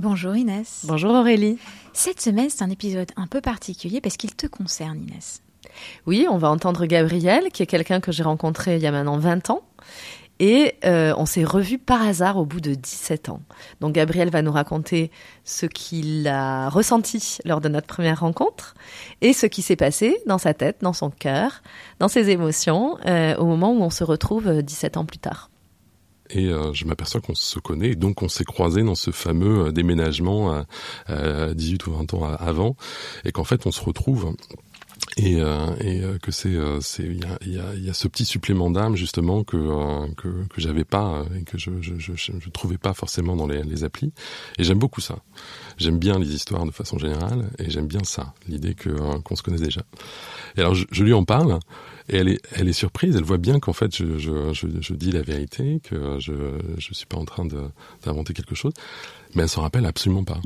Bonjour Inès. Bonjour Aurélie. Cette semaine, c'est un épisode un peu particulier parce qu'il te concerne Inès. Oui, on va entendre Gabriel, qui est quelqu'un que j'ai rencontré il y a maintenant 20 ans. Et euh, on s'est revu par hasard au bout de 17 ans. Donc Gabriel va nous raconter ce qu'il a ressenti lors de notre première rencontre et ce qui s'est passé dans sa tête, dans son cœur, dans ses émotions euh, au moment où on se retrouve 17 ans plus tard. Et euh, je m'aperçois qu'on se connaît, et donc on s'est croisé dans ce fameux euh, déménagement euh, 18 ou 20 ans avant, et qu'en fait on se retrouve et, euh, et euh, que c'est c'est il y a, y, a, y a ce petit supplément d'âme justement que que, que j'avais pas et que je, je, je, je trouvais pas forcément dans les, les applis. Et j'aime beaucoup ça. J'aime bien les histoires de façon générale et j'aime bien ça l'idée que qu'on se connaisse déjà. Et alors je, je lui en parle et elle est, elle est surprise, elle voit bien qu'en fait je, je, je, dis la vérité, que je ne suis pas en train d'inventer quelque chose, mais elle s'en rappelle absolument pas.